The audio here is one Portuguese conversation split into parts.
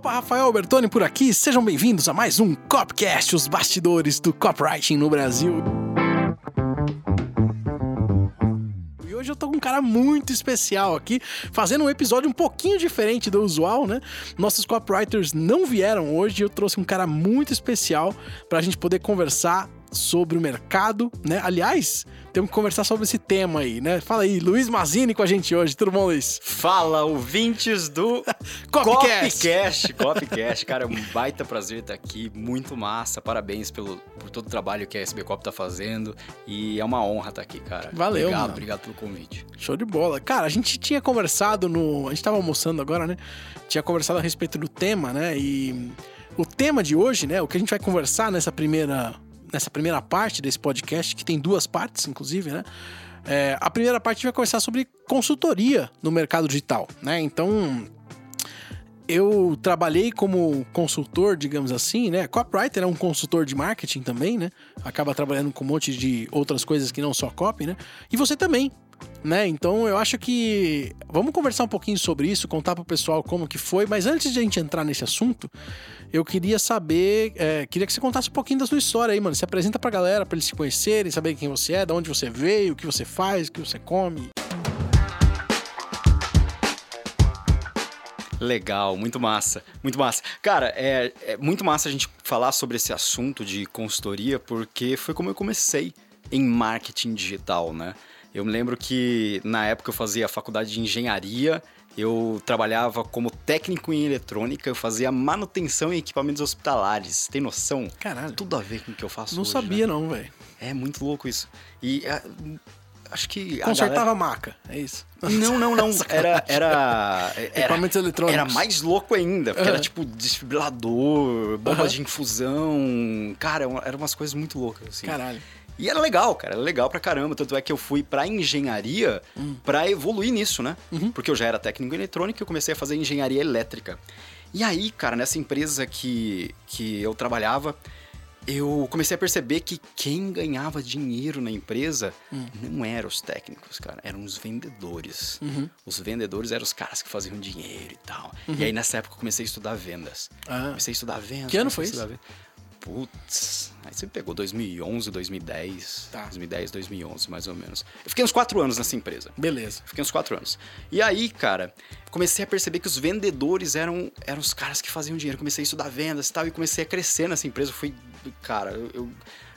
Opa, Rafael Bertoni por aqui. Sejam bem-vindos a mais um Copcast, os bastidores do copywriting no Brasil. E hoje eu tô com um cara muito especial aqui, fazendo um episódio um pouquinho diferente do usual, né? Nossos copywriters não vieram hoje, eu trouxe um cara muito especial pra gente poder conversar sobre o mercado, né? Aliás, temos que conversar sobre esse tema aí, né? Fala aí, Luiz Mazini com a gente hoje. Tudo bom, Luiz? Fala, ouvintes do Copcast. Copcast. Copcast. Cara, é um baita prazer estar aqui. Muito massa. Parabéns pelo, por todo o trabalho que a SB Cop tá fazendo. E é uma honra estar aqui, cara. Valeu, Obrigado, mano. obrigado pelo convite. Show de bola. Cara, a gente tinha conversado no. A gente tava almoçando agora, né? Tinha conversado a respeito do tema, né? E o tema de hoje, né? O que a gente vai conversar nessa primeira. Nessa primeira parte desse podcast, que tem duas partes, inclusive, né? É, a primeira parte vai conversar sobre consultoria no mercado digital, né? Então, eu trabalhei como consultor, digamos assim, né? Copywriter é um consultor de marketing também, né? Acaba trabalhando com um monte de outras coisas que não só copy, né? E você também, né? Então eu acho que vamos conversar um pouquinho sobre isso, contar pro pessoal como que foi. Mas antes de a gente entrar nesse assunto, eu queria saber, é, queria que você contasse um pouquinho da sua história aí, mano. Se apresenta pra galera, pra eles se conhecerem, saber quem você é, de onde você veio, o que você faz, o que você come. Legal, muito massa, muito massa. Cara, é, é muito massa a gente falar sobre esse assunto de consultoria, porque foi como eu comecei em marketing digital, né? Eu me lembro que na época eu fazia faculdade de engenharia, eu trabalhava como técnico em eletrônica, eu fazia manutenção em equipamentos hospitalares. Tem noção? Caralho. Tudo a ver com o que eu faço Não hoje, sabia, né? não, velho. É muito louco isso. E é, acho que a Consertava galera- maca, é isso. Não, não, não. Era era era, Equipamentos eletrônicos. era mais louco ainda, porque Aham. era tipo desfibrilador, bomba Aham. de infusão. Cara, eram umas coisas muito loucas assim. Caralho. E era legal, cara, era legal pra caramba. Tanto é que eu fui pra engenharia Hum. pra evoluir nisso, né? Uhum. Porque eu já era técnico em eletrônica e eu comecei a fazer engenharia elétrica. E aí, cara, nessa empresa que, que eu trabalhava, eu comecei a perceber que quem ganhava dinheiro na empresa Hum. não eram os técnicos, cara, eram os vendedores. Uhum. Os vendedores eram os caras que faziam dinheiro e tal. E aí, nessa época, eu comecei a estudar vendas. Ah. Comecei a estudar vendas. Que ano foi vendas. Putz, aí você pegou 2011, 2010. Tá. 2010, 2011, mais ou menos. Eu fiquei uns quatro anos nessa empresa. Beleza. Fiquei uns quatro anos. E aí, cara, comecei a perceber que os vendedores eram, eram os caras que faziam dinheiro. Comecei a estudar vendas e tal, e comecei a crescer nessa empresa. Fui, cara, eu, eu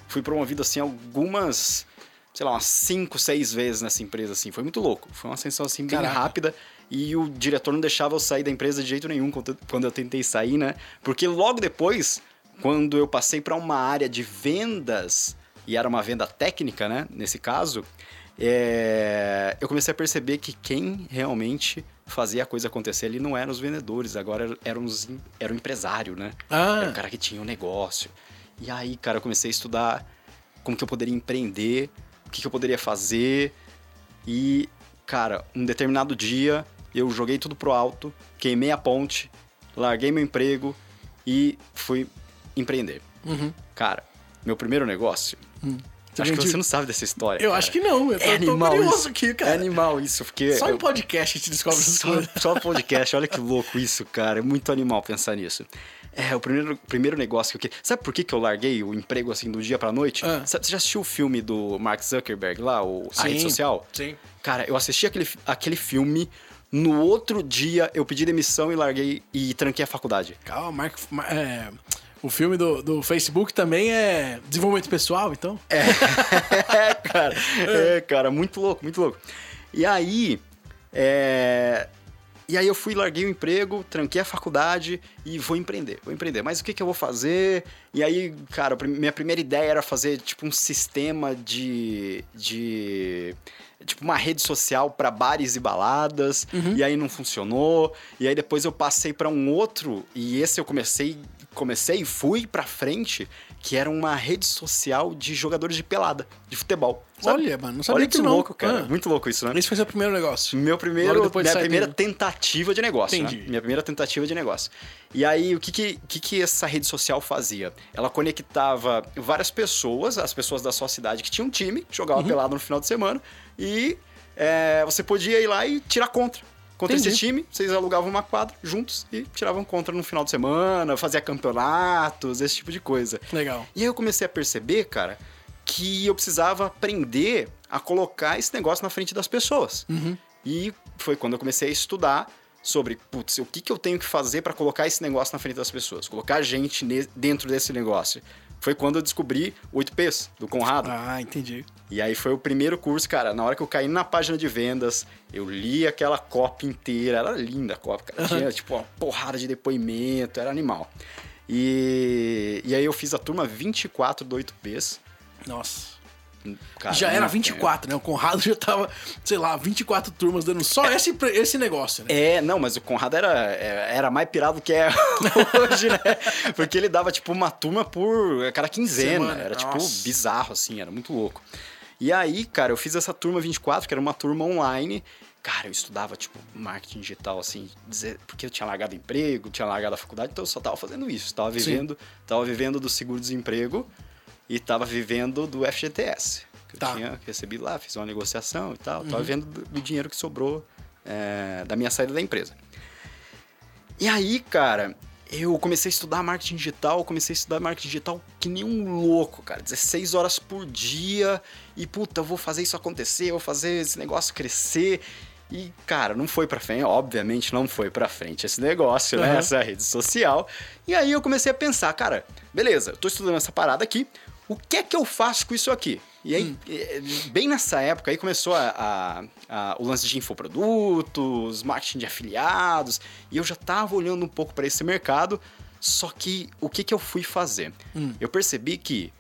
fui promovido assim algumas, sei lá, umas cinco, seis vezes nessa empresa, assim. Foi muito louco. Foi uma ascensão assim bem Caraca. rápida. E o diretor não deixava eu sair da empresa de jeito nenhum quando eu tentei sair, né? Porque logo depois, quando eu passei para uma área de vendas, e era uma venda técnica, né? Nesse caso, é, eu comecei a perceber que quem realmente fazia a coisa acontecer ali não eram os vendedores, agora eram os, era o empresário, né? Era o Ah, cara que tinha um negócio. E aí, cara, eu comecei a estudar como que eu poderia empreender, o que, que eu poderia fazer. E, cara, um determinado dia eu joguei tudo pro alto, queimei a ponte, larguei meu emprego e fui empreender. uhum. Cara, meu primeiro negócio. Você acho que você não sabe dessa história. Eu cara. acho que não. Eu tô, É tô animal curioso isso. aqui, É cara. animal isso, porque. Só eu- em podcast a gente descobre essas só, coisas. só podcast, olha que louco isso, cara. É muito animal pensar nisso. É, o primeiro, primeiro negócio que eu. que- Sabe por que, que eu larguei o emprego assim do dia pra noite? Ah. Sabe- você já assistiu o filme do Mark Zuckerberg lá, o, a rede Sim. social? Sim. Cara, eu assisti aquele, aquele filme. No outro dia eu pedi demissão e larguei e tranquei a faculdade. Calma, Mark. Ma- é, o filme do, do Facebook também é desenvolvimento pessoal, então? é, cara. É, cara, muito louco, muito louco. E aí, é... E aí eu fui, larguei o emprego, tranquei a faculdade e vou empreender, vou empreender. Mas o que, que eu vou fazer? E aí, cara, minha primeira ideia era fazer, tipo, um sistema de... de tipo, uma rede social para bares e baladas. E aí não funcionou. E aí depois eu passei para um outro e esse eu comecei... Comecei e fui pra frente, que era uma rede social de jogadores de pelada, de futebol. sabe? Olha, mano, não sabia Olha que disso não. louco, cara. Ah. Muito louco isso, né? Esse foi seu primeiro negócio. Meu primeiro, depois minha sai primeira tentativa de negócio, né? Entendi. Minha primeira tentativa de negócio. E aí, o que que, que que essa rede social fazia? Ela conectava várias pessoas, as pessoas da sua cidade que tinham um time, jogava Uhum. pelado no final de semana, e é, você podia ir lá e tirar contra. Contra Entendi. esse time, vocês alugavam uma quadra juntos e tiravam contra no final de semana, fazia campeonatos, esse tipo de coisa. Legal. E aí eu comecei a perceber, cara, que eu precisava aprender a colocar esse negócio na frente das pessoas. Uhum. E foi quando eu comecei a estudar sobre, putz, o que, que eu tenho que fazer para colocar esse negócio na frente das pessoas, colocar gente dentro desse negócio. Foi quando eu descobri 8Ps do Conrado. Ah, entendi. E aí foi o primeiro curso, cara. Na hora que eu caí na página de vendas, eu li aquela copy inteira. Era linda a copy, cara. Tinha, tipo, uma porrada de depoimento, era animal. E, e aí eu fiz a turma 24 do 8Ps. Nossa. Cara, já era muito 24, né? O Conrado já tava, sei lá, 24 turmas dando só esse, pre- esse negócio, né? É, não, mas o Conrado era, é, era mais pirado que é hoje, né? Porque ele dava, tipo, uma turma por cada quinzena. Semana, Era, tipo, nossa. bizarro, assim, era muito louco. E aí, cara, eu fiz essa turma 24, que era uma turma online. Cara, eu estudava, tipo, marketing digital, assim, dizer- porque eu tinha largado emprego, tinha largado a faculdade, então eu só tava fazendo isso. Tava vivendo, tava vivendo do seguro-desemprego e tava vivendo do FGTS. Que Tá. eu tinha recebido lá, fiz uma negociação e tal. Tava vivendo do, do dinheiro que sobrou é, da minha saída da empresa. E aí, cara, eu comecei a estudar marketing digital, comecei a estudar marketing digital que nem um louco, cara. 16 horas por dia e, puta, eu vou fazer isso acontecer, eu vou fazer esse negócio crescer. E, cara, não foi pra frente, obviamente não foi pra frente esse negócio, né? Uhum. Essa rede social. E aí eu comecei a pensar, cara, beleza, eu tô estudando essa parada aqui, o que é que eu faço com isso aqui? E aí, eh, bem nessa época, aí começou a, a- a- o lance de infoprodutos, marketing de afiliados, e eu já tava olhando um pouco para esse mercado, só que o que, que eu fui fazer? Hum. Eu percebi que,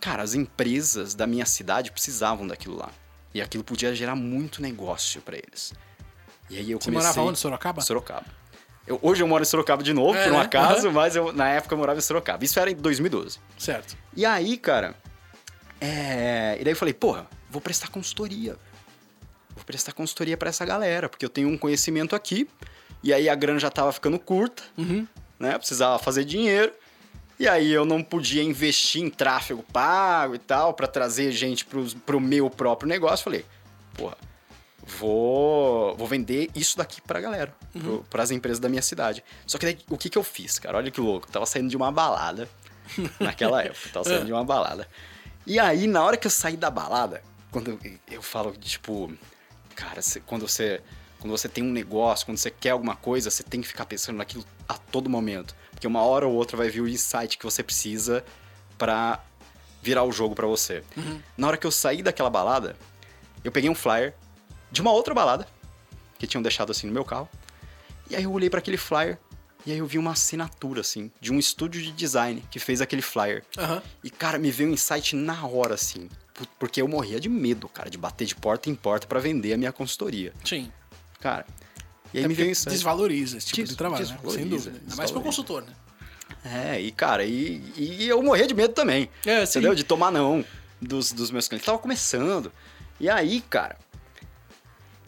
cara, as empresas da minha cidade precisavam daquilo lá. E aquilo podia gerar muito negócio para eles. E aí eu Você comecei... morava onde, Sorocaba? Sorocaba. Eu- hoje eu moro em Sorocaba de novo, É, por um né? acaso, Aham. mas eu, na época eu morava em Sorocaba. Isso era em 2012. Certo. E aí, cara, é... e daí eu falei, porra, vou prestar consultoria. Vou prestar consultoria pra essa galera, porque eu tenho um conhecimento aqui, e aí a grana já tava ficando curta, Uhum. né? Precisava fazer dinheiro. E aí eu não podia investir em tráfego pago e tal, pra trazer gente pros, pro meu próprio negócio. Falei, porra, vou, vou vender isso daqui pra galera, pro, pras empresas da minha cidade. Só que daí, o que que eu fiz, cara? Olha que louco. Eu tava saindo de uma balada naquela época. Tava saindo de uma balada. E aí, na hora que eu saí da balada, quando eu, eu falo, tipo, cara, cê- quando você quando você tem um negócio, quando você quer alguma coisa, você tem que ficar pensando naquilo a todo momento, porque uma hora ou outra vai vir o insight que você precisa pra virar o jogo pra você. Na hora que eu saí daquela balada, eu peguei um flyer de uma outra balada que tinham deixado assim no meu carro. E aí eu olhei pra aquele flyer e aí eu vi uma assinatura assim de um estúdio de design que fez aquele flyer. Aham. E, cara, me veio um insight na hora, assim. Porque eu morria de medo, cara, de bater de porta em porta pra vender a minha consultoria. Sim. Cara. E aí É me veio um insight. desvaloriza esse tipo Des- de trabalho, né? Sem dúvida. Ainda mais pro consultor, né? É, e, cara, e, e eu morria de medo também. É, sim. Entendeu? De tomar não dos, dos meus clientes. Tava começando. E aí, cara,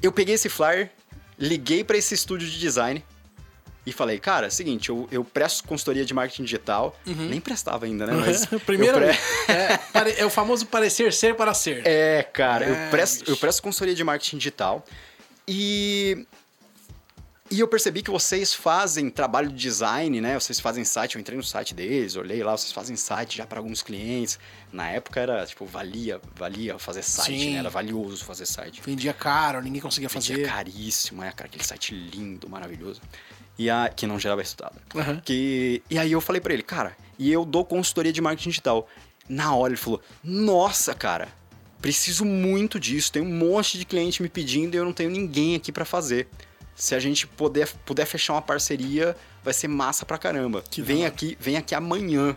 eu peguei esse flyer, liguei pra esse estúdio de design e falei, cara, é o seguinte, eu, eu presto consultoria de marketing digital. Nem prestava ainda, né? Mas Uhum. Primeiro, pre- é, é o famoso parecer ser para ser. É, cara, É, eu, presto, bicho. eu presto consultoria de marketing digital e. E eu percebi que vocês fazem trabalho de design, né? Vocês fazem site, eu entrei no site deles, olhei lá, vocês fazem site já para alguns clientes. Na época era, tipo, valia, valia fazer site, Sim. né? Era valioso fazer site. Vendia caro, ninguém conseguia Vendia fazer. caríssimo, né, cara? Aquele site lindo, maravilhoso. E a, que não gerava resultado. Aham. Que, e aí eu falei pra ele, cara, e eu dou consultoria de marketing digital. Na hora ele falou, nossa, cara, preciso muito disso. Tem um monte de cliente me pedindo e eu não tenho ninguém aqui pra fazer. Se a gente puder, puder fechar uma parceria, vai ser massa pra caramba. Que vem hora. aqui, vem aqui amanhã.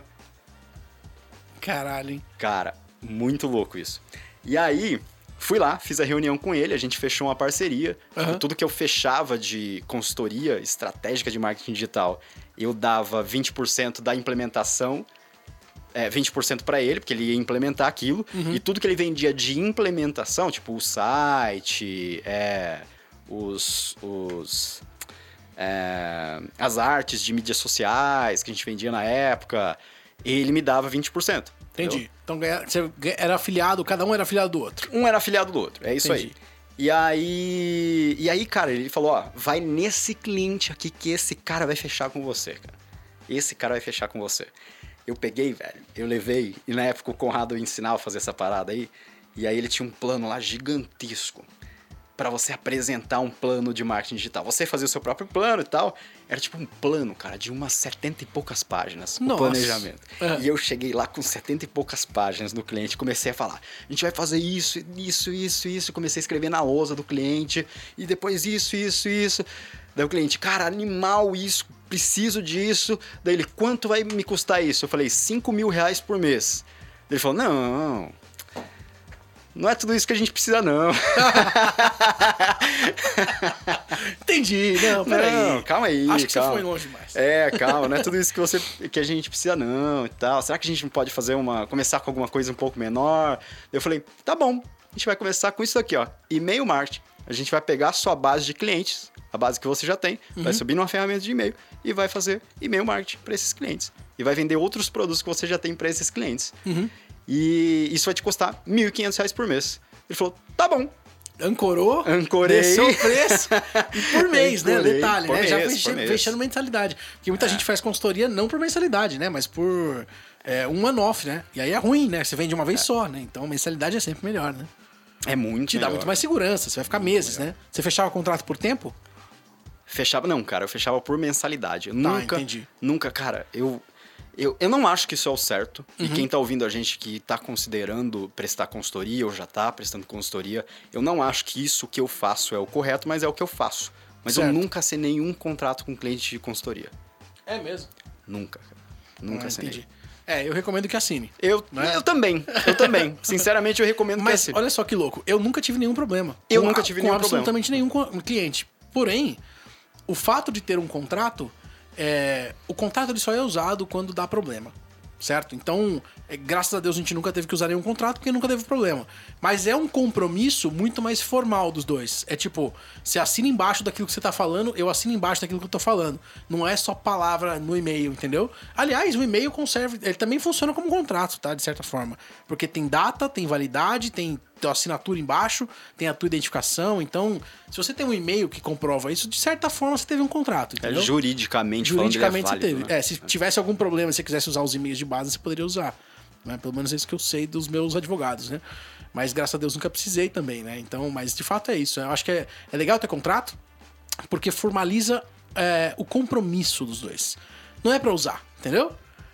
Caralho, hein? Cara, muito louco isso. E aí, fui lá, fiz a reunião com ele, a gente fechou uma parceria. Aham. Tudo que eu fechava de consultoria estratégica de marketing digital, eu dava 20% da implementação, é, 20% para ele, porque ele ia implementar aquilo. Uhum. E tudo que ele vendia de implementação, tipo o site, é, os. os é, as artes de mídias sociais que a gente vendia na época, ele me dava 20%. Entendeu? Entendi. Então ganha- você era afiliado, cada um era afiliado do outro. Um era afiliado do outro, é isso Entendi. aí. E aí, e aí, cara, ele falou, ó, vai nesse cliente aqui que esse cara vai fechar com você, cara. Esse cara vai fechar com você. Eu peguei, velho, eu levei, e na época o Conrado ensinava a fazer essa parada aí, e aí ele tinha um plano lá gigantesco para você apresentar um plano de marketing digital. Você fazia o seu próprio plano e tal. Era tipo um plano, cara, de umas 70 e poucas páginas, o Nossa. planejamento. É. E eu cheguei lá com 70 e poucas páginas do cliente, comecei a falar: a gente vai fazer isso, isso, isso, isso. Comecei a escrever na lousa do cliente, e depois isso, isso, isso. Daí o cliente, cara, animal isso, preciso disso. Daí ele, quanto vai me custar isso? Eu falei, 5 mil reais por mês. Ele falou, não, não é tudo isso que a gente precisa, não. Entendi. Não, peraí. Não, calma aí, Acho que calma. você foi longe demais. É, calma, não é tudo isso que, você, que a gente precisa, não, e tal. Será que a gente não pode fazer uma. começar com alguma coisa um pouco menor? Eu falei, tá bom, a gente vai começar com isso aqui, ó. E-mail marketing. A gente vai pegar a sua base de clientes, a base que você já tem, Uhum. vai subir numa ferramenta de e-mail e vai fazer e-mail marketing para esses clientes. E vai vender outros produtos que você já tem para esses clientes. Uhum. E isso vai te custar 1.500 reais por mês. Ele falou, tá bom. Ancorou, Ancorei. desceu o preço por mês, né? Ancorei, Detalhe, por né? Já mês, por fechando, fechando mensalidade. Porque muita gente faz consultoria não por mensalidade, né? Mas por é, um one-off, né? E aí é ruim, né? Você vende uma vez só, né? Então mensalidade é sempre melhor, né? É muito Te dá melhor. muito mais segurança, você vai ficar meses, né? Você fechava o contrato por tempo? Fechava, não, cara, eu fechava por mensalidade. Eu nunca, Tá, entendi. nunca, cara, eu, eu, eu não acho que isso é o certo. E Uhum. quem tá ouvindo a gente que tá considerando prestar consultoria ou já tá prestando consultoria, eu não acho que isso que eu faço é o correto, mas é o que eu faço. Mas eu Certo. nunca assinei nenhum contrato com cliente de consultoria. É mesmo. Nunca, cara. Nunca Ah, assinei. entendi. É, eu recomendo que assine. Eu, Né? eu também, eu também. Sinceramente, eu recomendo que Mas assine. olha só que louco, eu nunca tive nenhum problema. Eu Com nunca tive com nenhum absolutamente nenhum cliente. Porém, o fato de ter um contrato, é, o contrato ele só é usado quando dá problema. Certo? Então, é, graças a Deus a gente nunca teve que usar nenhum contrato porque nunca teve problema. Mas é um compromisso muito mais formal dos dois. É tipo, você assina embaixo daquilo que você tá falando, eu assino embaixo daquilo que eu tô falando. Não é só palavra no e-mail, entendeu? Aliás, o e-mail conserva, ele também funciona como um contrato, tá? De certa forma. Porque tem data, tem validade, tem tua assinatura embaixo, tem a tua identificação. Então, se você tem um e-mail que comprova isso, de certa forma você teve um contrato, É, juridicamente, Juridicamente falando, é você válido, teve. né? É, se tivesse algum problema, se você quisesse usar os e-mails de base, você poderia usar. Né? Pelo menos é isso que eu sei dos meus advogados, né? Mas graças a Deus nunca precisei também, né? Então, mas de fato é isso. Eu acho que é, é legal ter contrato, porque formaliza é, o compromisso dos dois. Não é pra usar, entendeu?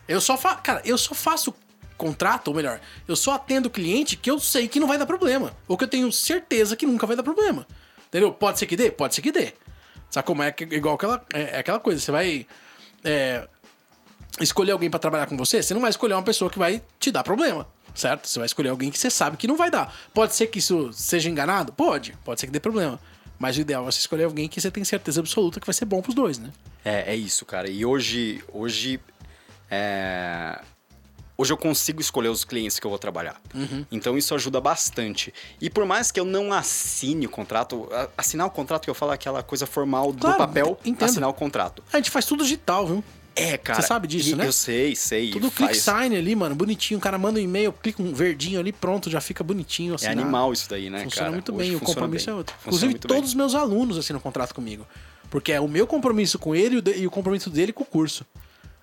Eu só faço. Cara, eu só faço contrato, ou melhor, eu só atendo cliente que eu sei que não vai dar problema. Ou que eu tenho certeza que nunca vai dar problema. Entendeu? Pode ser que dê? Pode ser que dê. Sabe como é? Igual aquela, é, é aquela coisa, você vai. é, escolher alguém pra trabalhar com você, você não vai escolher uma pessoa que vai te dar problema, certo? Você vai escolher alguém que você sabe que não vai dar. Pode ser que isso seja enganado? Pode. Pode ser que dê problema. Mas o ideal é você escolher alguém que você tem certeza absoluta que vai ser bom pros dois, né? É, é isso, cara. E hoje, hoje, é... hoje eu consigo escolher os clientes que eu vou trabalhar. Uhum. Então isso ajuda bastante. E por mais que eu não assine o contrato, assinar o contrato que eu falo é aquela coisa formal do Claro, papel, entendo. assinar o contrato. A gente faz tudo digital, viu? É, cara. Você sabe disso, e né? Eu sei, sei. Tudo faz- click sign ali, mano, bonitinho. O cara manda um e-mail, clica um verdinho ali, pronto, já fica bonitinho. É animal isso daí, né, Funciona cara? muito bem, o compromisso bem. é outro. Funciona Inclusive, bem. todos os meus alunos assinam contrato comigo. Porque é o meu compromisso com ele e o compromisso dele com o curso.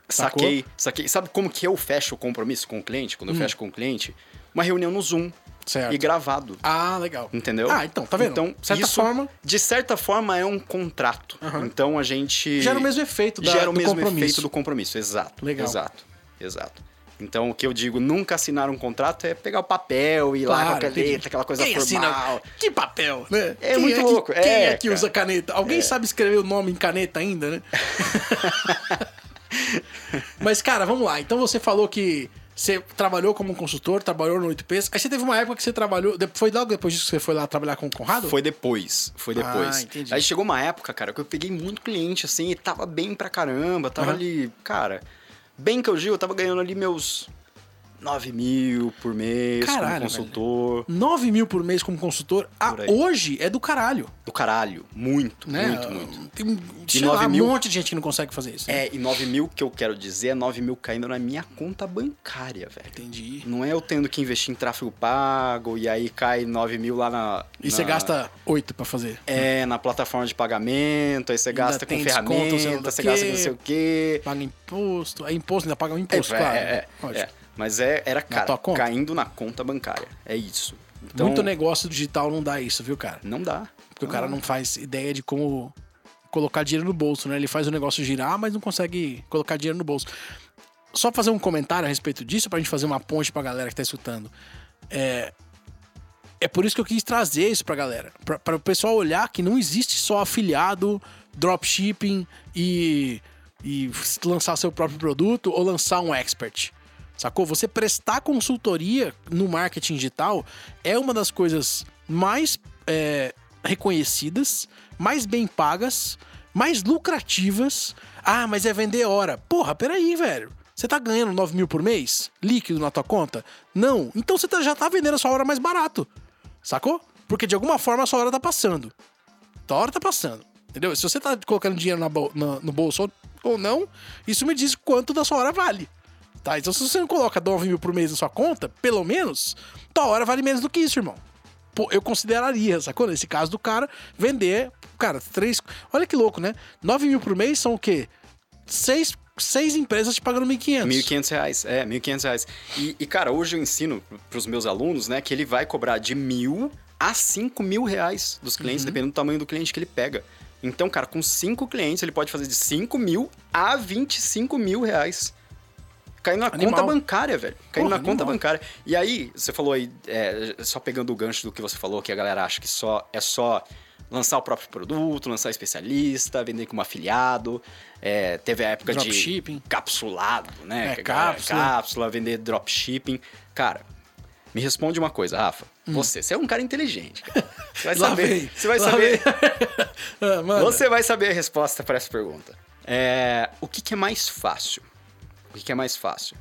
Sacou? Saquei, saquei. Sabe como que eu fecho o compromisso com o cliente? Quando eu fecho com o cliente? Uma reunião no Zoom. Hum. Certo. E gravado. Ah, legal. Entendeu? Ah, então, tá vendo? Então, De certa isso, forma- De certa forma, é um contrato. Aham. Então a gente. Gera o mesmo efeito da- Gera o mesmo compromisso. efeito do compromisso. Exato. Legal. Exato. Exato. Então, o que eu digo, nunca assinar um contrato é pegar o papel e ir lá com a entendi. caneta, aquela coisa Quem formal. assina? Que papel, né? É Quem muito que- louco, Quem é, é que cara. usa caneta? Alguém sabe escrever o nome em caneta ainda, né? Mas, cara, vamos lá. Então você falou que você trabalhou como consultor, trabalhou no 8Ps. Aí você teve uma época que você trabalhou. Foi logo depois disso que você foi lá trabalhar com o Conrado? Foi depois, foi depois. Ah, entendi. Aí chegou uma época, cara, que eu peguei muito cliente, assim, e tava bem pra caramba, tava Aham. ali, cara, bem que eu digo, eu tava ganhando ali meus 9 mil por mês Caralho, como consultor. 9 mil por mês como consultor, ah, Por aí. hoje é do caralho. Do caralho. Muito, Né? muito, muito. Tem um, sei 9 lá, mil- um monte de gente que não consegue fazer isso. né? É, e 9 mil que eu quero dizer é 9 mil caindo na minha conta bancária, velho. Entendi. Não é eu tendo que investir em tráfego pago e aí cai 9 mil lá na. E você gasta 8 pra fazer. É, na plataforma de pagamento, aí você Ainda gasta com tem desconto, sei lá ferramenta, do você gasta com não sei o quê. Paga imposto. É imposto, ainda paga um imposto, é, claro. é, é, é. Mas é, era, cara, conta? caindo na conta bancária. É isso. Então, Muito negócio digital não dá isso, viu, cara? não dá. Porque o cara não faz ideia de como colocar dinheiro no bolso, né? Ele faz o negócio girar, mas não consegue colocar dinheiro no bolso. Só fazer um comentário a respeito disso, pra gente fazer uma ponte pra galera que tá escutando. É, é por isso que eu quis trazer isso pra galera. Pra, pra o pessoal olhar que não existe só afiliado, dropshipping e, e lançar seu próprio produto ou lançar um expert. Sacou? Você prestar consultoria no marketing digital é uma das coisas mais é, reconhecidas, mais bem pagas, mais lucrativas. Ah, mas é vender hora. Porra, peraí, velho. Você tá ganhando 9 mil por mês? Líquido na tua conta? Não. Então você tá- já tá vendendo a sua hora mais barato. Sacou? Porque de alguma forma a sua hora tá passando. Tua hora tá passando. Entendeu? Se você tá colocando dinheiro na na- no bolso ou não, isso me diz quanto da sua hora vale. Tá? Então se você não coloca 9 mil por mês na sua conta, pelo menos, tua hora vale menos do que isso, irmão. Pô, eu consideraria, sacou? Nesse caso do cara, vender, cara, três. Olha que louco, né? 9 mil por mês são o quê? Seis, seis empresas te pagando 1.500. 1.500 reais, é, 1.500 reais. E, e, cara, hoje eu ensino pros meus alunos, né, que ele vai cobrar de mil a 5 mil reais dos clientes, Uhum. dependendo do tamanho do cliente que ele pega. Então, cara, com cinco clientes, ele pode fazer de 5 mil a 25 mil reais. Caindo na Animal. conta bancária, velho. Caindo Porra, na conta animal. bancária. E aí, você falou aí, é, só pegando o gancho do que você falou, que a galera acha que só é só lançar o próprio produto, lançar especialista, vender como afiliado. É, teve a época Dropshipping. de capsulado, né? É, cápsula. cápsula, vender dropshipping. Cara, me responde uma coisa, Rafa. Você, você é um cara inteligente. cara. Você vai Hum. Saber. vem, Você vai lá saber. Ah. Você vai saber a resposta para essa pergunta. É, o que, que é mais fácil? O que, é mais fácil?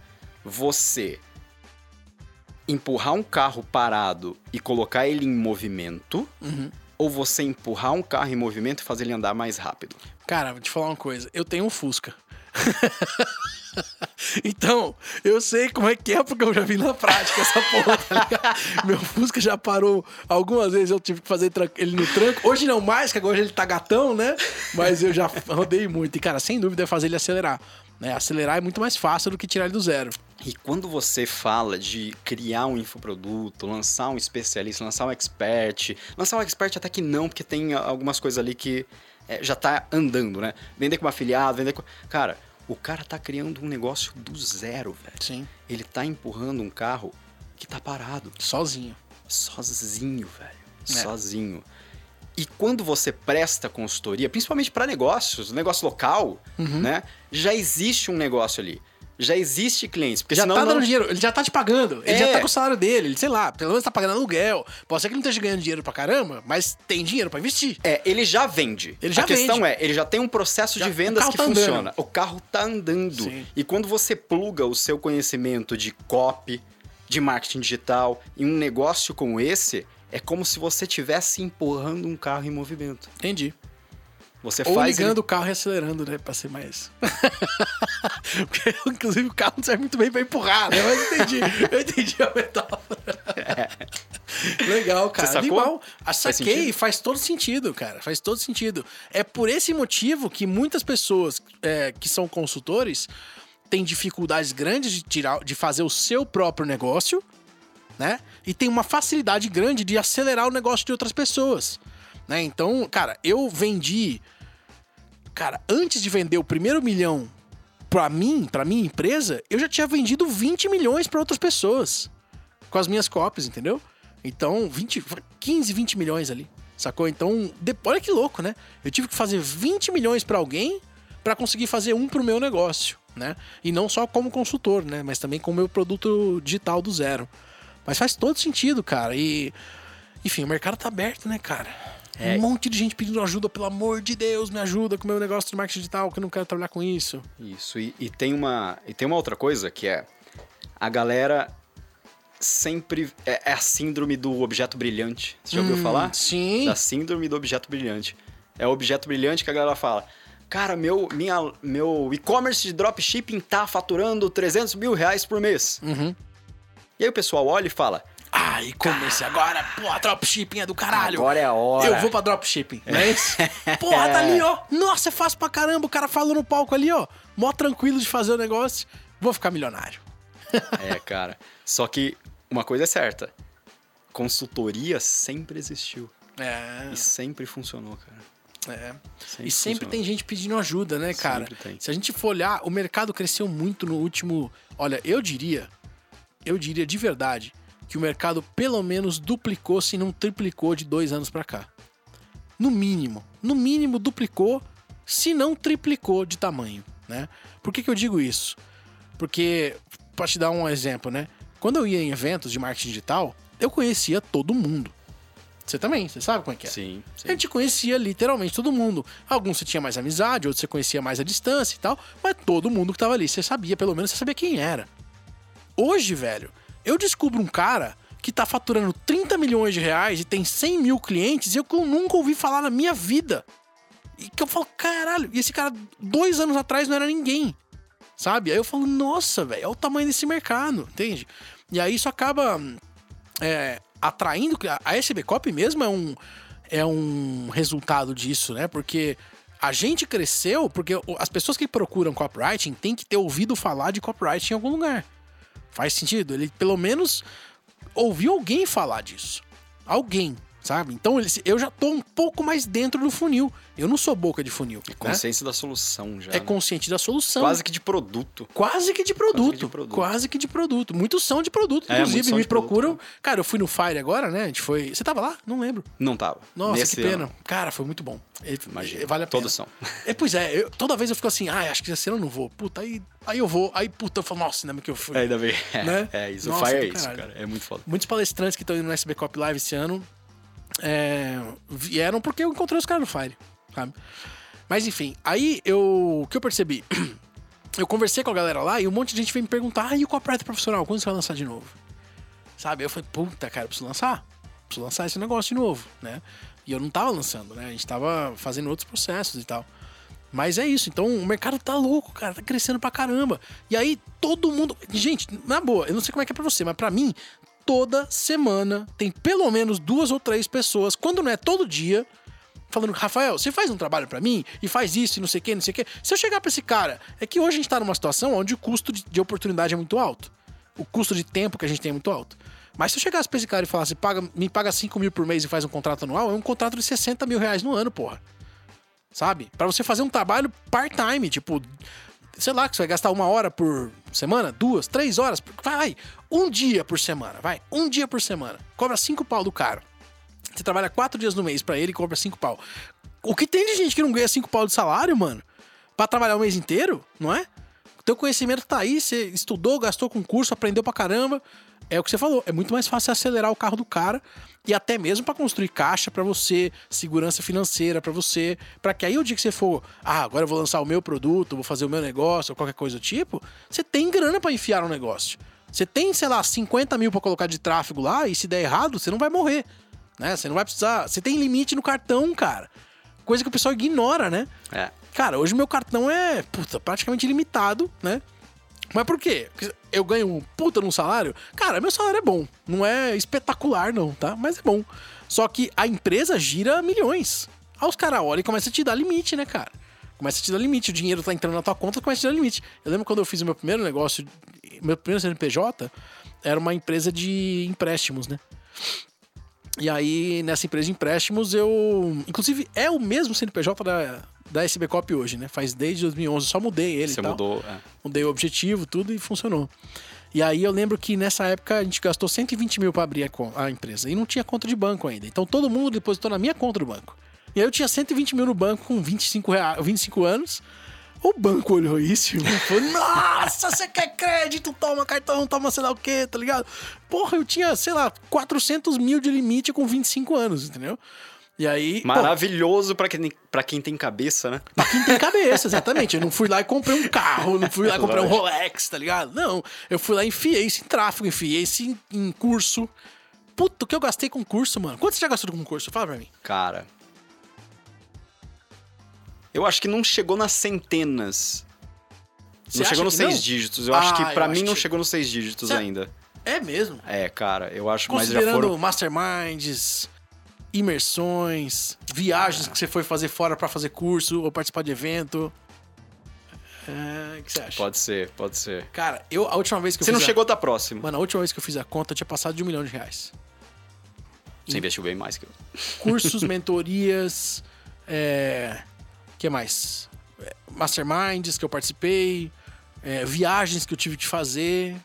Você empurrar um carro parado e colocar ele em movimento, Uhum. ou você empurrar um carro em movimento e fazer ele andar mais rápido? Cara, vou te falar uma coisa. Eu tenho um Fusca. então, eu sei como é que é, porque eu já vi na prática essa porra, tá ligado? Meu Fusca já parou algumas vezes, eu tive que fazer ele no tranco. Hoje não mais, que agora ele tá gatão, né? Mas eu já rodei muito. E, cara, sem dúvida é fazer ele acelerar. Né? Acelerar é muito mais fácil do que tirar ele do zero. E quando você fala de criar um infoproduto, lançar um especialista, lançar um expert, lançar um expert até que não, porque tem algumas coisas ali que é, já tá andando, né? Vender como afiliado, vender com... Cara, o cara tá criando um negócio do zero, velho. Sim. Ele tá empurrando um carro que tá parado, Sozinho. sozinho, velho. É. Sozinho. E quando você presta consultoria, principalmente para negócios, negócio local, Uhum. né? Já existe um negócio ali. Já existe clientes. Porque já senão tá não... dando dinheiro, ele já tá te pagando. Ele É. já tá com o salário dele, ele, sei lá, pelo menos tá pagando aluguel. Pode ser que ele não esteja ganhando dinheiro pra caramba, mas tem dinheiro pra investir. É, ele já vende. Ele já a questão vende. é, ele já tem um processo Já- de vendas que tá andando. funciona. O carro tá andando. Sim. E quando você pluga o seu conhecimento de copy, de marketing digital em um negócio como esse, é como se você estivesse empurrando um carro em movimento. Entendi. Você Ou faz ligando o carro e acelerando, né? Pra ser mais. Porque, inclusive, o carro não serve muito bem pra empurrar, né? Mas entendi. Eu entendi a metáfora. Legal, cara. Você sacou? Animal. Faz saquei, sentido? faz todo sentido, cara. Faz todo sentido. É por esse motivo que muitas pessoas é, que são consultores têm dificuldades grandes de tirar, de fazer o seu próprio negócio, né? E tem uma facilidade grande de acelerar o negócio de outras pessoas, né? Então, cara, eu vendi, cara, antes de vender o primeiro milhão pra mim, pra minha empresa, eu já tinha vendido 20 milhões pra outras pessoas com as minhas cópias, entendeu? Então, 20, 15, 20 milhões ali, sacou? Então, de- olha que louco, né? Eu tive que fazer 20 milhões pra alguém pra conseguir fazer um pro meu negócio, né? E não só como consultor, né? Mas também com o meu produto digital do zero. Mas faz todo sentido, cara. E, enfim, o mercado tá aberto, né, cara? É. Um monte de gente pedindo ajuda, pelo amor de Deus, me ajuda com o meu negócio de marketing digital, que eu não quero trabalhar com isso. Isso, e, e tem uma, e tem uma outra coisa que é a galera sempre. É, é a síndrome do objeto brilhante. Você já ouviu falar? Hum, Sim. Da síndrome do objeto brilhante. É o objeto brilhante que a galera fala. Cara, meu, minha, meu e-commerce de dropshipping tá faturando 300 mil reais por mês. Uhum. E aí o pessoal olha e fala: Ah, e-commerce agora, pô, dropshipping é do caralho. Agora é a hora. Eu vou pra dropshipping, não é isso? Porra, tá ali, ó. Nossa, é fácil pra caramba. O cara falou no palco ali, ó. Mó tranquilo de fazer o negócio. Vou ficar milionário. É, cara. Só que uma coisa é certa: consultoria sempre existiu. É. E sempre funcionou, cara. É. Sempre e sempre funcionou. tem gente pedindo ajuda, né, cara? Sempre tem. Se a gente for olhar, o mercado cresceu muito no último. Olha, eu diria, eu diria de verdade, que o mercado pelo menos duplicou, se não triplicou de dois anos pra cá. No mínimo. No mínimo duplicou, se não triplicou de tamanho, né? Por que, que eu digo isso? Porque, pra te dar um exemplo, né? Quando eu ia em eventos de marketing digital, eu conhecia todo mundo. Você também, você sabe como é que é? Sim, sim. A gente conhecia literalmente todo mundo. Alguns você tinha mais amizade, outros você conhecia mais à distância e tal, mas todo mundo que tava ali, você sabia, pelo menos você sabia quem era. Hoje, velho, eu descubro um cara que tá faturando 30 milhões de reais e tem 100 mil clientes e eu nunca ouvi falar na minha vida. E que eu falo, caralho, e esse cara, dois anos atrás, não era ninguém. Sabe? Aí eu falo, nossa, velho, olha o tamanho desse mercado, entende? E aí isso acaba é, atraindo. A SB Cop mesmo é um, é um resultado disso, né? Porque a gente cresceu porque as pessoas que procuram copywriting têm que ter ouvido falar de copywriting em algum lugar. Faz sentido? Ele pelo menos ouviu alguém falar disso. Alguém, sabe? Então eu já tô um pouco mais dentro do funil. Eu não sou boca de funil. né? Consciência da solução já. É né? consciente da solução. Quase que de produto. Quase que de produto. de produto. Quase que de produto. Muitos são de produto. É, Inclusive, me de produto, procuram. Cara, eu fui no Fire agora, né? A gente foi. Você tava lá? Não lembro. Não tava. Nossa, Nesse que pena. ano. Cara, foi muito bom. É, Imagina. é, Vale a pena. Todos são. É, pois é, eu- toda vez eu fico assim, ah, acho que esse ano eu não vou. Puta, aí, aí eu vou. Aí, puta, eu falo, nossa, ainda bem que eu fui. É, ainda bem. É, Né? é isso. Nossa, o Fire é isso, cara. É muito foda. Muitos palestrantes que estão indo no SB Cop Live esse ano é, vieram porque eu encontrei os caras no Fire, sabe? Mas enfim, aí eu. O que eu percebi? Eu conversei com a galera lá e um monte de gente veio me perguntar: ah, e o copyright profissional, quando você vai lançar de novo? Sabe? Eu falei, puta, cara, eu preciso lançar. Preciso lançar esse negócio de novo, né? E eu não tava lançando, né? A gente tava fazendo outros processos e tal. Mas é isso, então o mercado tá louco, cara, tá crescendo pra caramba. E aí todo mundo. Gente, na boa, eu não sei como é que é pra você, mas pra mim, toda semana tem pelo menos duas ou três pessoas, quando não é todo dia, falando, Rafael, você faz um trabalho pra mim e faz isso e não sei o que, não sei o que. Se eu chegar pra esse cara, é que hoje a gente tá numa situação onde o custo de, de oportunidade é muito alto. O custo de tempo que a gente tem é muito alto. Mas se eu chegasse pra esse cara e falasse, paga, me paga 5 mil por mês e faz um contrato anual, é um contrato de 60 mil reais no ano, porra. Sabe? Pra você fazer um trabalho part-time, tipo, sei lá, que você vai gastar uma hora por semana, duas, três horas, vai, um dia por semana, vai, um dia por semana. Cobra cinco pau do cara. Você trabalha quatro dias no mês pra ele e cobra cinco pau. O que tem de gente que não ganha cinco pau de salário, mano? Pra trabalhar o mês inteiro, não é? Teu conhecimento tá aí, você estudou, gastou com curso, aprendeu pra caramba. É o que você falou, é muito mais fácil acelerar o carro do cara e até mesmo pra construir caixa pra você, segurança financeira pra você, Pra que aí o dia que você for, ah, agora eu vou lançar o meu produto, vou fazer o meu negócio ou qualquer coisa do tipo, você tem grana pra enfiar no negócio. Você tem, sei lá, 50 mil pra colocar de tráfego lá e se der errado, você não vai morrer, né? Você não vai precisar, você tem limite no cartão, cara. Coisa que o pessoal ignora, né? É. Cara, hoje meu cartão é, puta, praticamente ilimitado, né? Mas por quê? Eu ganho um puta num salário? Cara, meu salário é bom. Não é espetacular, não, tá? Mas é bom. Só que a empresa gira milhões. Aí os caras olham e começam a te dar limite, né, cara? Começa a te dar limite. O dinheiro tá entrando na tua conta, começa a te dar limite. Eu lembro quando eu fiz o meu primeiro negócio, meu primeiro CNPJ, era uma empresa de empréstimos, né? E aí, nessa empresa de empréstimos, eu. Inclusive, é o mesmo CNPJ da, da SB Cop hoje, né? Faz desde 2011, eu só mudei ele Você mudou. é. Mudei o objetivo, tudo e funcionou. E aí eu lembro que nessa época a gente gastou 120 mil pra abrir a, a empresa. E não tinha conta de banco ainda. Então todo mundo depositou na minha conta do banco. E aí eu tinha 120 mil no banco com 25, rea- 25 anos. O banco olhou isso e falou: Nossa, você quer crédito? Toma cartão, toma sei lá o quê, tá ligado? Porra, eu tinha, sei lá, 400 mil de limite com 25 anos, entendeu? E aí. Maravilhoso pra quem, pra quem tem cabeça, né? Pra quem tem cabeça, exatamente. Eu não fui lá e comprei um carro, não fui lá e comprei um. Rolex, tá ligado? Não. Eu fui lá e enfiei isso em tráfego, enfiei isso em, em curso. Puta, o que eu gastei com curso, mano? Quanto você já gastou com curso? Fala pra mim. Cara. Eu acho que não chegou nas centenas. Você não chegou nos seis não? dígitos. Eu Ah, acho que pra acho mim não que- chegou nos seis dígitos Cê- ainda. É mesmo. É, cara, eu acho que mais já Considerando foram. masterminds, imersões, viagens que você foi fazer fora pra fazer curso ou participar de evento. É, o que você acha? Pode ser, pode ser. Cara, eu, a última vez que eu Você fiz não a- chegou, tá próximo. Mano, a última vez que eu fiz a conta, eu tinha passado de um milhão de reais. Você investiu bem mais que eu. cursos, mentorias, é, que mais? É, Masterminds que eu participei, é, viagens que eu tive que fazer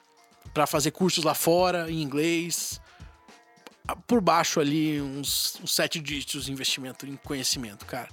pra fazer cursos lá fora em inglês. Por baixo ali uns, uns sete dígitos de investimento em conhecimento, cara.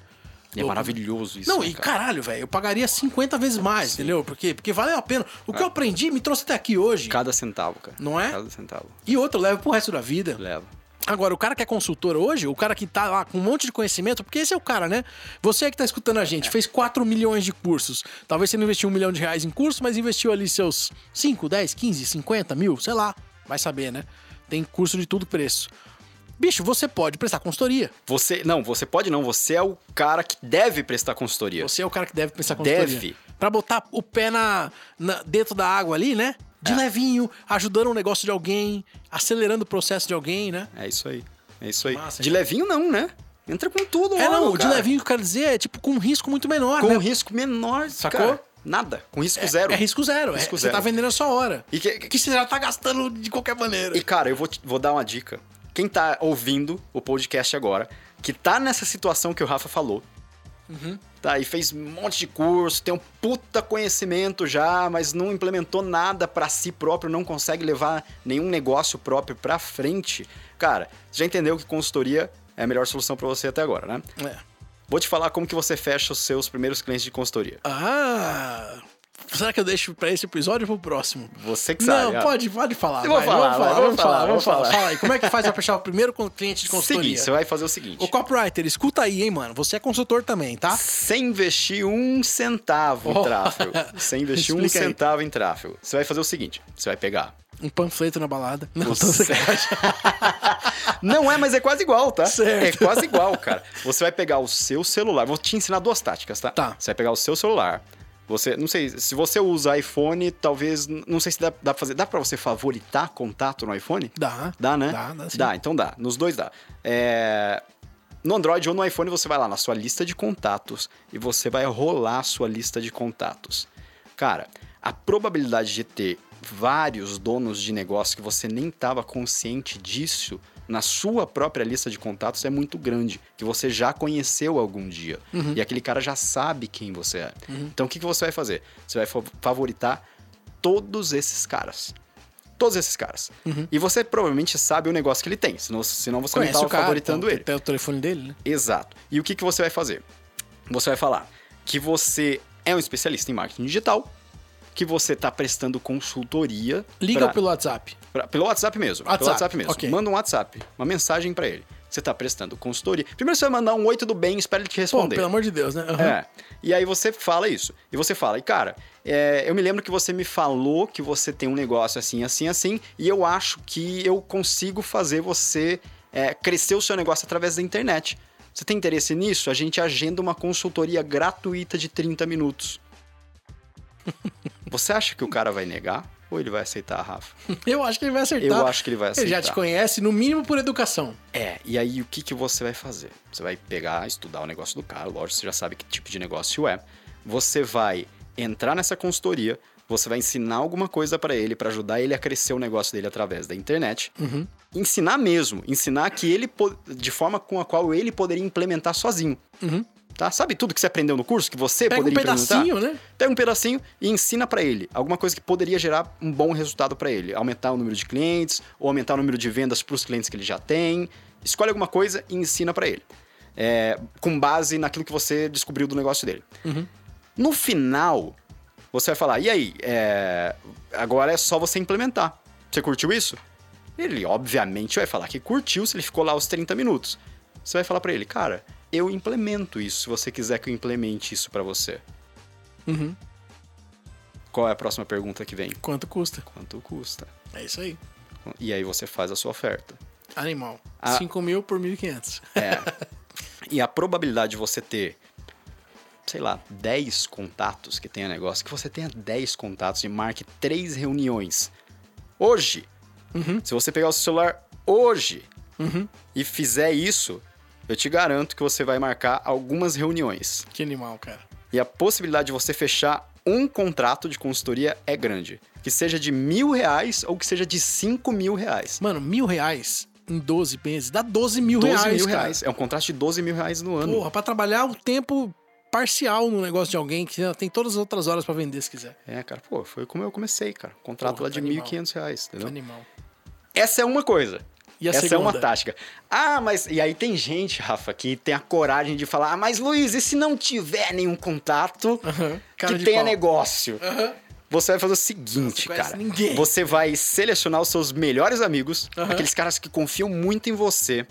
E é Louco. maravilhoso isso. Não, né, e cara? caralho, velho, eu pagaria 50 vezes mais, entendeu? Porque, porque valeu a pena. O que eu aprendi me trouxe até aqui hoje. Cada centavo, cara. Não é? Cada centavo. E outro, eu levo pro resto da vida. Leva. Agora, o cara que é consultor hoje, o cara que tá lá com um monte de conhecimento, porque esse é o cara, né? Você que tá escutando a gente, fez 4 milhões de cursos. Talvez você não investiu um milhão de reais em curso, mas investiu ali seus 5, 10, 15, 50 mil, sei lá. Vai saber, né? Tem curso de tudo preço. Bicho, você pode prestar consultoria. Você. Não, você pode não. Você é o cara que deve prestar consultoria. Você é o cara que deve prestar consultoria. Deve. Pra botar o pé na, na- dentro da água ali, né? De É. levinho, ajudando um negócio de alguém, acelerando o processo de alguém, né? É isso aí. É isso aí. Massa, de levinho, não, né? Entra com tudo, É, não, de levinho que eu quero dizer é tipo com um risco muito menor, Com né? um risco menor, Sacou? cara. Nada. Com risco zero. É risco zero. é- Risco Você zero. tá vendendo a sua hora. E, que- Que você já tá gastando de qualquer maneira. e, cara, eu vou, vou dar uma dica. Quem tá ouvindo o podcast agora, que tá nessa situação que o Rafa falou, Uhum. tá? E fez um monte de curso, tem um puta conhecimento já, mas não implementou nada pra si próprio, não consegue levar nenhum negócio próprio pra frente. Cara, você já entendeu que consultoria é a melhor solução pra você até agora, né? É. Vou te falar como que você fecha os seus primeiros clientes de consultoria. Ah. Será que eu deixo pra esse episódio ou pro próximo? Você que Não, sabe. ah. pode, pode falar. Eu vou vai, falar, vamos falar, vamos falar, falar, vamos falar. vamos Fala aí, como é que faz pra fechar o primeiro cliente de consultoria? Seguinte, você vai fazer o seguinte. Ô, copywriter, escuta aí, hein, mano. Você é consultor também, tá? Sem investir um centavo em Oh. tráfego. Sem investir um aí. centavo em tráfego. Você vai fazer o seguinte: você vai pegar. Um panfleto na balada. Não, tô. Não é, mas é quase igual, tá? Certo. É quase igual, cara. Você vai pegar o seu celular. Vou te ensinar duas táticas, tá? Tá. Você vai pegar o seu celular. Você, não sei, se você usa iPhone, talvez, não sei se dá, dá pra fazer. Dá pra você favoritar contato no iPhone? Dá. Dá, né? Dá, dá sim. Dá, então dá. Nos dois dá. É, No Android ou no iPhone, você vai lá na sua lista de contatos e você vai rolar a sua lista de contatos. Cara, a probabilidade de ter vários donos de negócio que você nem estava consciente disso na sua própria lista de contatos é muito grande, que você já conheceu algum dia. E aquele cara já sabe quem você é. Então o que, que você vai fazer? Você vai fa- favoritar todos esses caras. Todos esses caras. E você provavelmente sabe o negócio que ele tem, senão, senão você Conhece não estava favoritando ele. Tem o telefone dele, né? Exato. E o que, que você vai fazer? Você vai falar que você é um especialista em marketing digital, que você está prestando consultoria. Liga pra- pelo WhatsApp. pra- pelo WhatsApp mesmo. WhatsApp, Pelo WhatsApp mesmo. ok. Manda um WhatsApp, uma mensagem para ele. Você está prestando consultoria. Primeiro você vai mandar um oi, tudo bem, espera ele te Pô, responder. pelo amor de Deus, né? Aham. É. E aí você fala isso. E você fala, e cara, é, eu me lembro que você me falou que você tem um negócio assim, assim, assim, e eu acho que eu consigo fazer você é, crescer o seu negócio através da internet. Você tem interesse nisso? A gente agenda uma consultoria gratuita de 30 minutos. Você acha que o cara vai negar? Ou ele vai aceitar, Rafa? Eu acho que ele vai acertar. Eu acho que ele vai Ele já te aceitar. conhece, no mínimo por educação. É, e aí o que, que você vai fazer? Você vai pegar, estudar o negócio do cara, lógico, você já sabe que tipo de negócio é. Você vai entrar nessa consultoria, você vai ensinar alguma coisa pra ele, pra ajudar ele a crescer o negócio dele através da internet. Uhum. Ensinar mesmo, ensinar que ele de forma com a qual ele poderia implementar sozinho. Uhum. Tá? Sabe tudo que você aprendeu no curso que você Pega um poderia implementar? pedacinho, né? Pega um pedacinho e ensina pra ele alguma coisa que poderia gerar um bom resultado pra ele, aumentar o número de clientes ou aumentar o número de vendas pros clientes que ele já tem. Escolhe alguma coisa e ensina pra ele, É, com base naquilo que você descobriu do negócio dele. Uhum. No final, você vai falar: e aí? é, agora é só você implementar. Você curtiu isso? Ele, obviamente, vai falar que curtiu se ele ficou lá os 30 minutos. Você vai falar para ele, cara, eu implemento isso se você quiser que eu implemente isso para você. Uhum. Qual é a próxima pergunta que vem? Quanto custa? Quanto custa? É isso aí. E aí você faz a sua oferta. Animal. Ah. 5 mil por 1.500. É. e a probabilidade de você ter, sei lá, 10 contatos que tenha negócio, que você tenha 10 contatos e marque 3 reuniões hoje. Uhum. Se você pegar o seu celular hoje Uhum. e fizer isso, eu te garanto que você vai marcar algumas reuniões. Que animal, cara. E a possibilidade de você fechar um contrato de consultoria é grande. Que seja de mil reais ou que seja de cinco mil reais. Mano, mil reais em 12 meses dá 12 mil 12 reais, mil cara. reais. É um contrato de 12 mil reais no ano. Porra, pra trabalhar o tempo parcial no negócio de alguém que tem todas as outras horas pra vender se quiser. É, cara, pô, foi como eu comecei, cara. Contrato Porra, lá de animal. 1.500 reais, entendeu? Animal. Essa é uma coisa. E a Essa é segunda? uma tática. Ah, mas. E aí tem gente, Rafa, que tem a coragem de falar: ah, mas Luiz, e se não tiver nenhum contato. Cara que tenha pau. negócio? Aham. Você vai fazer o seguinte, cara. ninguém. Você vai selecionar os seus melhores amigos, Aham. aqueles caras que confiam muito em você.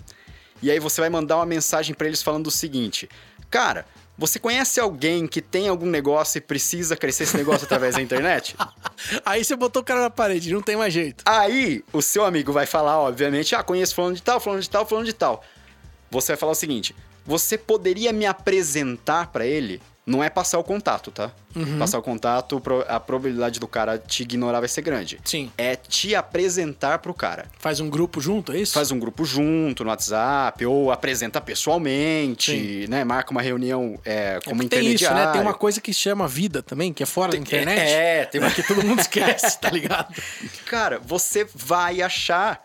E aí você vai mandar uma mensagem pra eles falando o seguinte: Cara, você conhece alguém que tem algum negócio e precisa crescer esse negócio através da internet? Aí você botou o cara na parede, não tem mais jeito. Aí o seu amigo vai falar, obviamente, ah, conheço fulano de tal, fulano de tal, fulano de tal. Você vai falar o seguinte: você poderia me apresentar pra ele? Não é passar o contato, tá? Uhum. Passar o contato, a probabilidade do cara te ignorar vai ser grande. Sim. É te apresentar pro cara. Faz um grupo junto, é isso? Faz um grupo junto no WhatsApp, ou apresenta pessoalmente, Sim. né? Marca uma reunião é, É como porque tem isso, né? Tem uma coisa que chama vida também, que é fora da internet. É, tem uma... Que todo mundo esquece, tá ligado? Cara, você vai achar.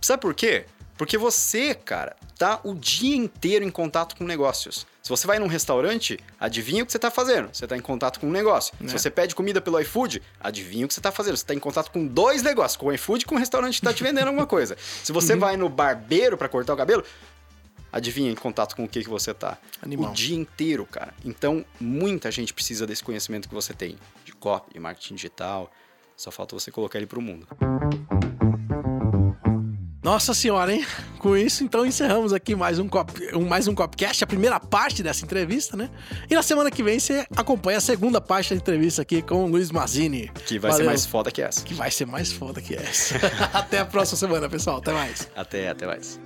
Sabe por quê? Porque você, cara, tá o dia inteiro em contato com negócios. Se você vai num restaurante, adivinha o que você tá fazendo? Você tá em contato com um negócio. Se É. você pede comida pelo iFood, adivinha o que você tá fazendo? Você tá em contato com dois negócios, com o iFood e com o restaurante que tá te vendendo alguma coisa. Se Uhum. você vai no barbeiro para cortar o cabelo, adivinha em contato com o que, que você tá? Animal. O dia inteiro, cara. Então, muita gente precisa desse conhecimento que você tem de copy, de marketing digital. Só falta você colocar ele pro mundo. Nossa senhora, hein? Com isso, então encerramos aqui mais um, cop, um, mais um Copcast, a primeira parte dessa entrevista, né? E na semana que vem você acompanha a segunda parte da entrevista aqui com o Luiz Mazini. Que vai ser Valeu. mais foda que essa. Que vai ser mais foda que essa. Até a próxima semana, pessoal. Até mais. Até, até mais.